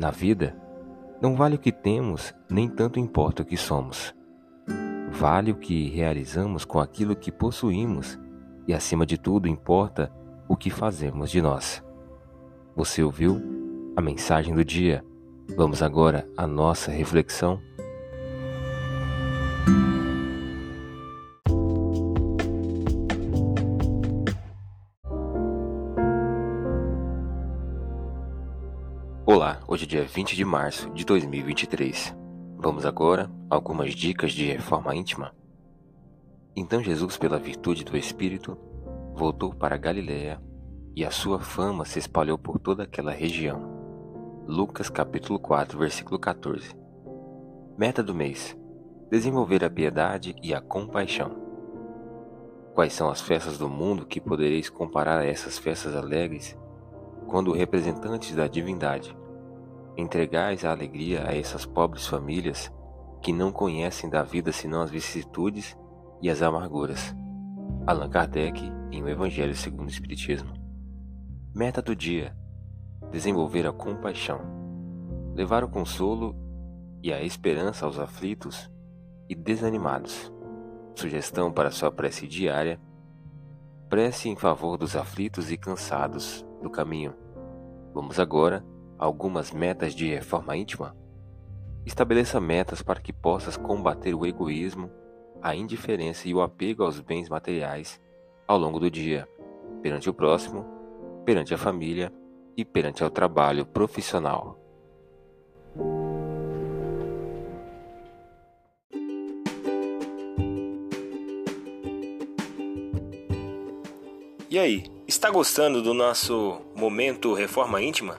Na vida, não vale o que temos, nem tanto importa o que somos. Vale o que realizamos com aquilo que possuímos e, acima de tudo, importa o que fazemos de nós. Você ouviu a mensagem do dia? Vamos agora à nossa reflexão. Olá, hoje é dia 20 de março de 2023. Vamos agora a algumas dicas de reforma íntima. Então Jesus, pela virtude do Espírito, voltou para Galiléia e a sua fama se espalhou por toda aquela região. Lucas capítulo 4, versículo 14. Meta do mês: desenvolver a piedade e a compaixão. Quais são as festas do mundo que podereis comparar a essas festas alegres, quando representantes da divindade entregais a alegria a essas pobres famílias que não conhecem da vida senão as vicissitudes e as amarguras. Allan Kardec, em O Evangelho segundo o Espiritismo. Meta do dia: desenvolver a compaixão, levar o consolo e a esperança aos aflitos e desanimados. Sugestão para sua prece diária: prece em favor dos aflitos e cansados do caminho. Vamos agora algumas metas de reforma íntima? Estabeleça metas para que possas combater o egoísmo, a indiferença e o apego aos bens materiais ao longo do dia, perante o próximo, perante a família e perante ao trabalho profissional. E aí, está gostando do nosso momento Reforma Íntima?